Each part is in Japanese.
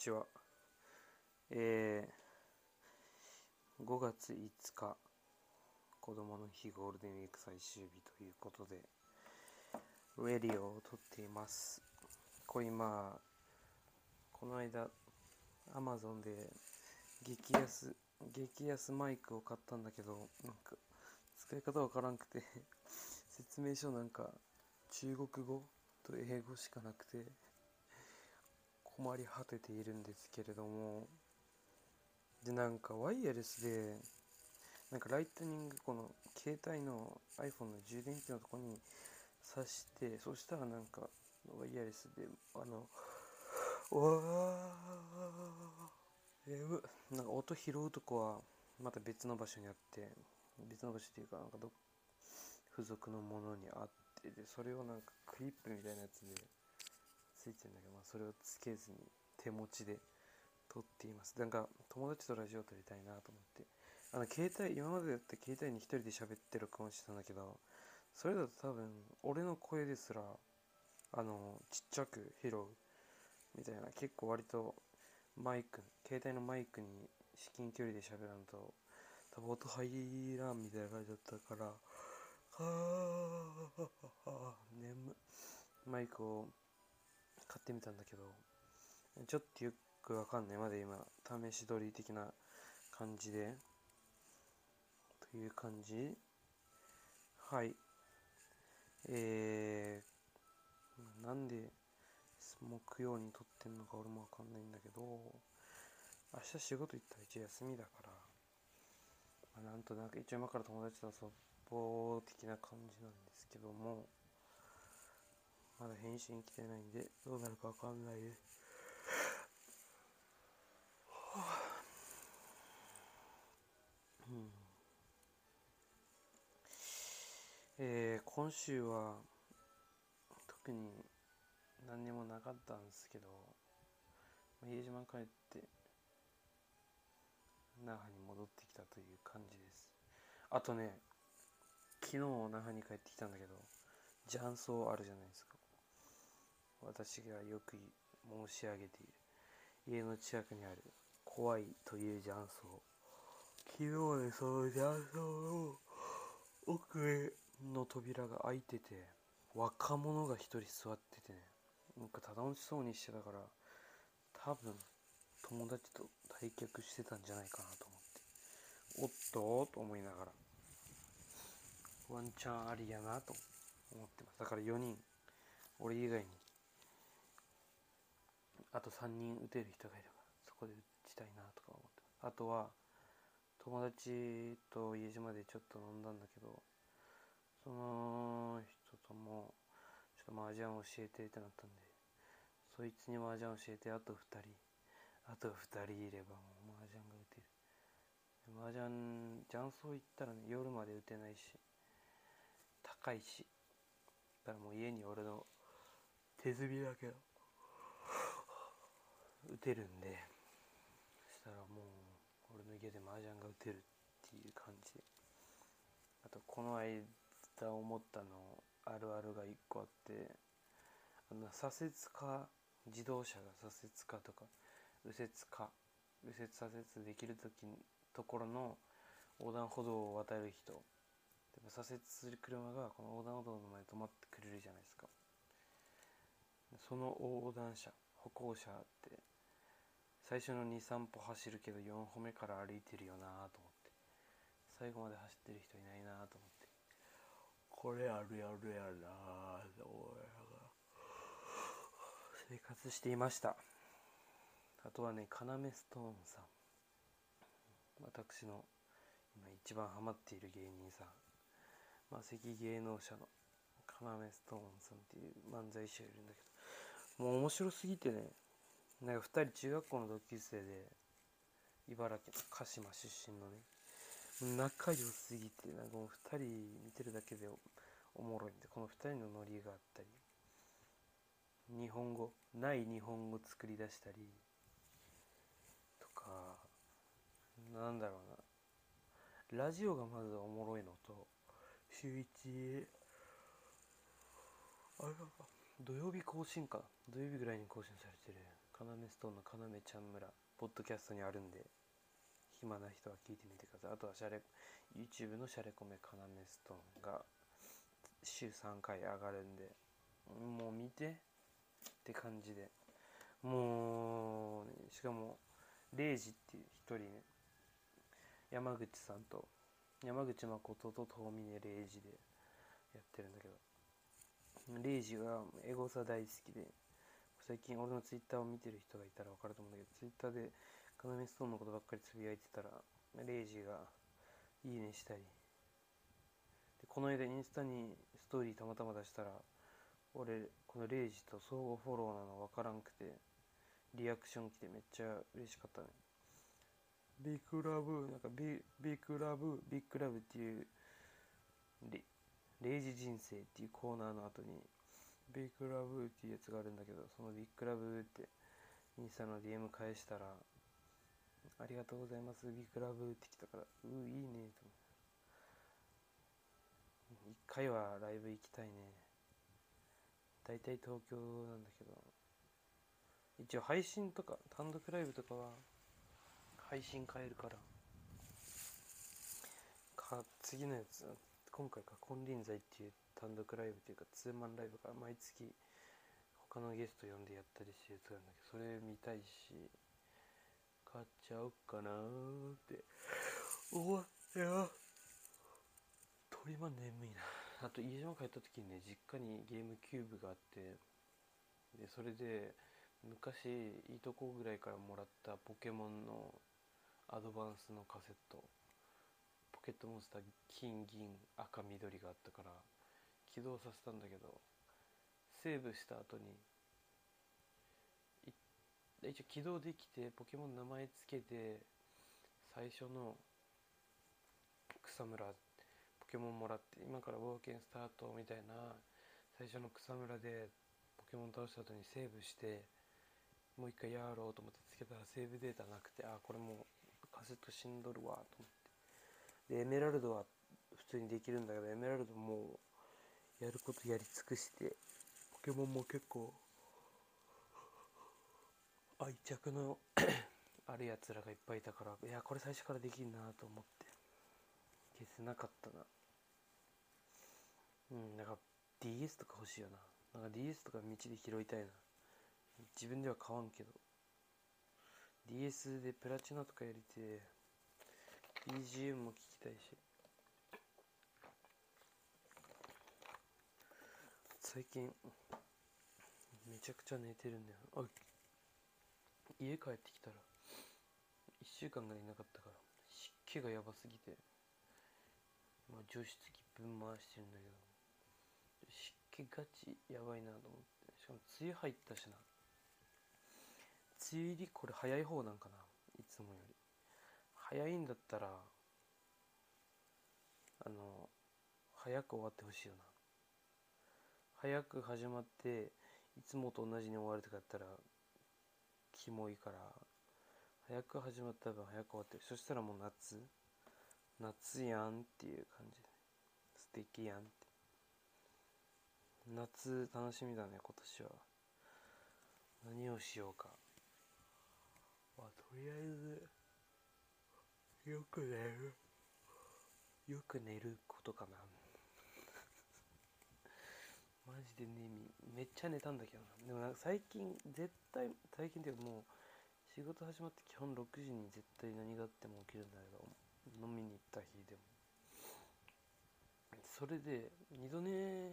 ちは。えー、5月5日、子供の日ゴールデンウィーク最終日ということで、レディオを撮っています。これ今、この間、アマゾンで激安、激安マイクを買ったんだけど、なんか、使い方わからんくて、説明書なんか、中国語と英語しかなくて、困り果てているんですけれどもでなんかワイヤレスでなんかライトニングこの携帯の iPhone の充電器のとこに挿してそしたらなんかワイヤレスであのうわーえなんか音拾うとこはまた別の場所にあって別の場所っていうかなんかど付属のものにあってでそれをなんかクリップみたいなやつでついてるんだけど、まあ、それをつけずに手持ちで撮っています。なんか友達とラジオ撮りたいなと思って。あの携帯今までだって携帯に一人で喋ってるかもしてたんだけどそれだと多分俺の声ですらあのちっちゃく拾うみたいな結構割とマイク携帯のマイクに至近距離で喋らんと多分音入らんみたいな感じだったからはあ眠マイクを買ってみたんだけどちょっとよくわかんない。まで今試し撮り的な感じで。という感じ。はい。えー、なんで木曜に撮ってんのか俺もわかんないんだけど明日仕事行ったら一応休みだから、まあ、なんとなく一応今から友達と遊ぼう的な感じなんですけどもまだ返信来てないんで、どうなるかわかんないです。う。んえー、今週は特に何にもなかったんですけど、まあ、家島帰って那覇に戻ってきたという感じです。あとね昨日那覇に帰ってきたんだけど雀荘あるじゃないですか。私がよく申し上げている。家の近くにある怖いという雀荘。昨日ねその雀荘の奥への扉が開いてて若者が一人座っててね。なんか楽しそうにしてたから多分友達と対局してたんじゃないかなと思って。おっとと思いながらワンチャンありやなと思ってます。だから4人俺以外にあと3人打てる人がいるからそこで打ちたいなとか思って。あとは友達と家島でちょっと飲んだんだけどその人ともちょっと麻雀教えてってなったんでそいつに麻雀教えてあと2人。あと2人いればもう麻雀が打てる。麻雀雀荘行ったらね夜まで打てないし高いし。だからもう家に俺の手積みだけど。打てるんでそしたらもう俺の家で麻雀が打てるっていう感じ。であとこの間思ったのあるあるが1個あってあの左折か自動車が左折かとか右折か右折左折できる時ところの横断歩道を渡る人。でも左折する車がこの横断歩道の前に止まってくれるじゃないですか。その横断者歩行者って最初の23歩走るけど4歩目から歩いてるよなと思って。最後まで走ってる人いないなと思って。これあるやるやなと思いながら生活していました。あとはね要ストーンさん。私の今一番ハマっている芸人さん。まあ関芸能者の要ストーンさんっていう漫才師がいるんだけど。もう面白すぎてねなんか2人中学校の同級生で茨城の鹿島出身のね仲良すぎてなんかもう2人見てるだけでおもろいんでこの2人のノリがあったり日本語ない日本語作り出したりとかなんだろうな。ラジオがまずおもろいのと週一あれ土曜日更新か土曜日ぐらいに更新されてる。カナメストーンのカナメちゃん村ポッドキャストにあるんで暇な人は聞いてみてください。あとはシャレ YouTube のシャレコメカナメストーンが週3回上がるんでもう見てって感じで。もう、ね、しかもレイジっていう一人ね山口さんと山口誠と遠峰レイジでやってるんだけどレイジがエゴサ大好きで最近俺のツイッターを見てる人がいたら分かると思うんだけどツイッターでカナメストーンのことばっかりつぶやいてたらレイジがいいねしたり。でこの間インスタにストーリーたまたま出したら俺このレイジと相互フォローなの分からんくてリアクション来てめっちゃ嬉しかったね。ビッグラブなんかビビッグラブビッグラブっていうレイジ人生っていうコーナーの後にビッグラブーっていうやつがあるんだけどそのビッグラブーってインスタの DM 返したらありがとうございますビッグラブーって来たからうーいいねと思一回はライブ行きたいね。大体東京なんだけど。一応配信とか単独ライブとかは配信変えるから。か次のやつ今回か金輪際っていう単独ライブっていうかツーマンライブが毎月他のゲスト呼んでやったりしてるやつがあるんだけどそれ見たいし買っちゃおうかなーって思ってよ鳥は眠いな。あと家島帰った時にね実家にゲームキューブがあってでそれで昔いとこぐらいからもらったポケモンのアドバンスのカセット。ポケットモンスター金銀赤緑があったから起動させたんだけどセーブした後に一応起動できてポケモン名前つけて最初の草むらポケモンもらって今から冒険スタートみたいな最初の草むらでポケモン倒した後にセーブしてもう一回やろうと思ってつけたらセーブデータなくてあこれもうカセット死んどるわと思って。でエメラルドは普通にできるんだけどエメラルドもやることやり尽くしてポケモンも結構愛着の あるやつらがいっぱいいたからいやこれ最初からできんなと思って消せなかったな。うんなんか DS とか欲しいよな。なんか DS とか道で拾いたいな。自分では買わんけど。DS でプラチナとかやりて BGM も聞きたいし。最近めちゃくちゃ寝てるんだよ。あ家帰ってきたら1週間ぐらいいなかったから湿気がやばすぎてまあ除湿機分回してるんだけど湿気ガチやばいなと思って。しかも梅雨入ったしな。梅雨入りこれ早い方なんかないつもより。早いんだったらあの早く終わってほしいよな。早く始まっていつもと同じに終わるとかやったらキモいから早く始まった分早く終わってる。そしたらもう夏。夏やんっていう感じで。素敵やんって。夏楽しみだね今年は。何をしようか。まあとりあえずよく寝る。よく寝ることかなマジでねめっちゃ寝たんだけどな。でもなんか最近絶対最近っていうかもう仕事始まって基本6時に絶対何があっても起きるんだけど飲みに行った日でも。それで二度寝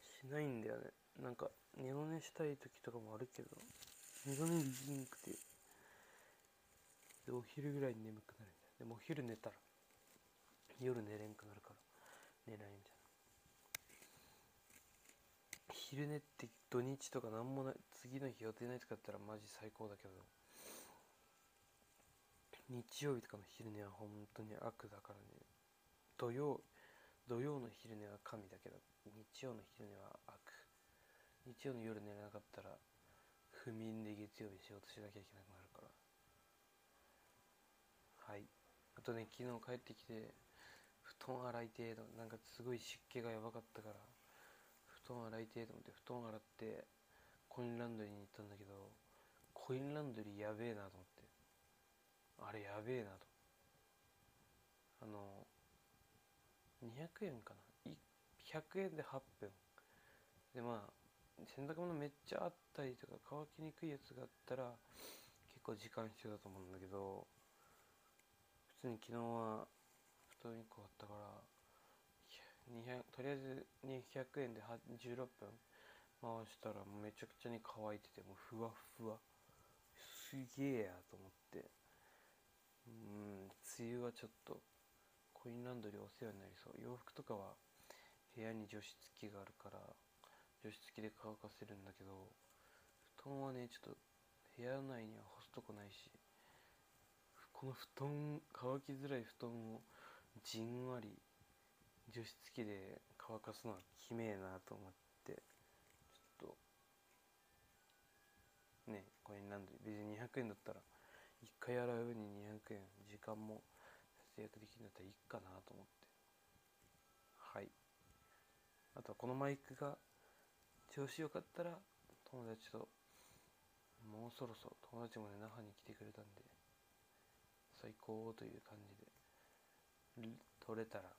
しないんだよね。なんか二度寝したい時とかもあるけど二度寝できんくて。でお昼ぐらいに眠くなるんだよ。でもお昼寝たら夜寝れんくなるから寝ないみたいな昼寝って土日とか何もない次の日予定ないとかだったらマジ最高だけど。日曜日とかの昼寝は本当に悪だからね。土曜土曜の昼寝は神だけど日曜の昼寝は悪。日曜の夜寝れなかったら不眠で月曜日仕事しなきゃいけなくなるから。はい。あとね昨日帰ってきて布団洗い程度なんかすごい湿気がやばかったから。団洗い程度思って布団洗ってコインランドリーに行ったんだけどコインランドリーやべえなと思って。あれやべえなと。あの200円かな。100円で8分でまあ洗濯物めっちゃあったりとか乾きにくいやつがあったら結構時間必要だと思うんだけど普通に昨日は布団1個あったからとりあえず200円で16分。回したらめちゃくちゃに乾いててもうふわふわ。すげえやと思って。うん梅雨はちょっとコインランドリーお世話になりそう。洋服とかは部屋に除湿機があるから除湿機で乾かせるんだけど布団はねちょっと部屋内には干すとこないしこの布団乾きづらい布団をじんわり除湿機で乾かすのはきめえなと思ってちょっとねコインランドリー別に200円だったら1回洗うに200円時間も節約できるんだったらいいかなと思って。はい。あとはこのマイクが調子よかったら友達ともうそろそろ友達もね那覇に来てくれたんで最高という感じで撮れたら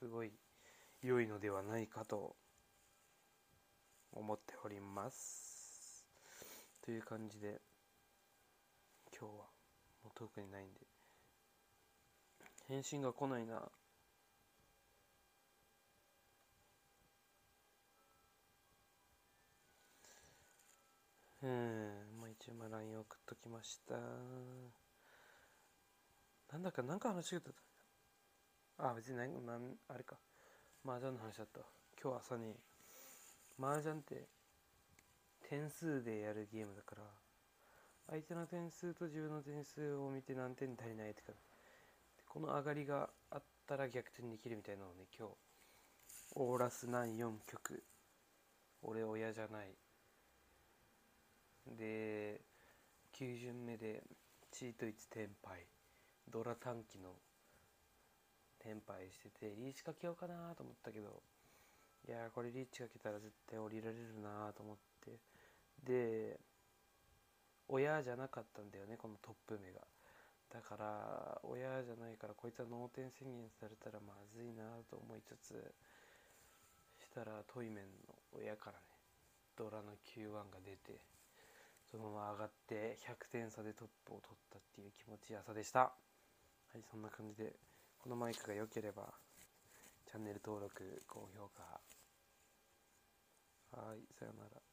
すごい良いのではないかと思っております。という感じで今日はもう特にないんで返信が来ないな。うんまあ一応まあ LINE 送っときました。なんだかなんか話が出た。あ別に何なんあれか。麻雀の話だった今日朝に。麻雀って点数でやるゲームだから相手の点数と自分の点数を見て何点足りないとか。この上がりがあったら逆転できるみたいなのをね今日オーラス94曲俺親じゃない。で9巡目でチート1テンパイドラ短期のテンパイしててリーチかけようかなと思ったけどいやこれリーチかけたら絶対降りられるなと思って。で親じゃなかったんだよねこのトップ目が。だから親じゃないからこいつは脳天宣言されたらまずいなと思いつつしたらトイメンの親からねドラの Q1 が出てそのまま上がって100点差でトップを取ったっていう気持ちよさでした。はいそんな感じで。このマイクが良ければチャンネル登録高評価。はいさようなら。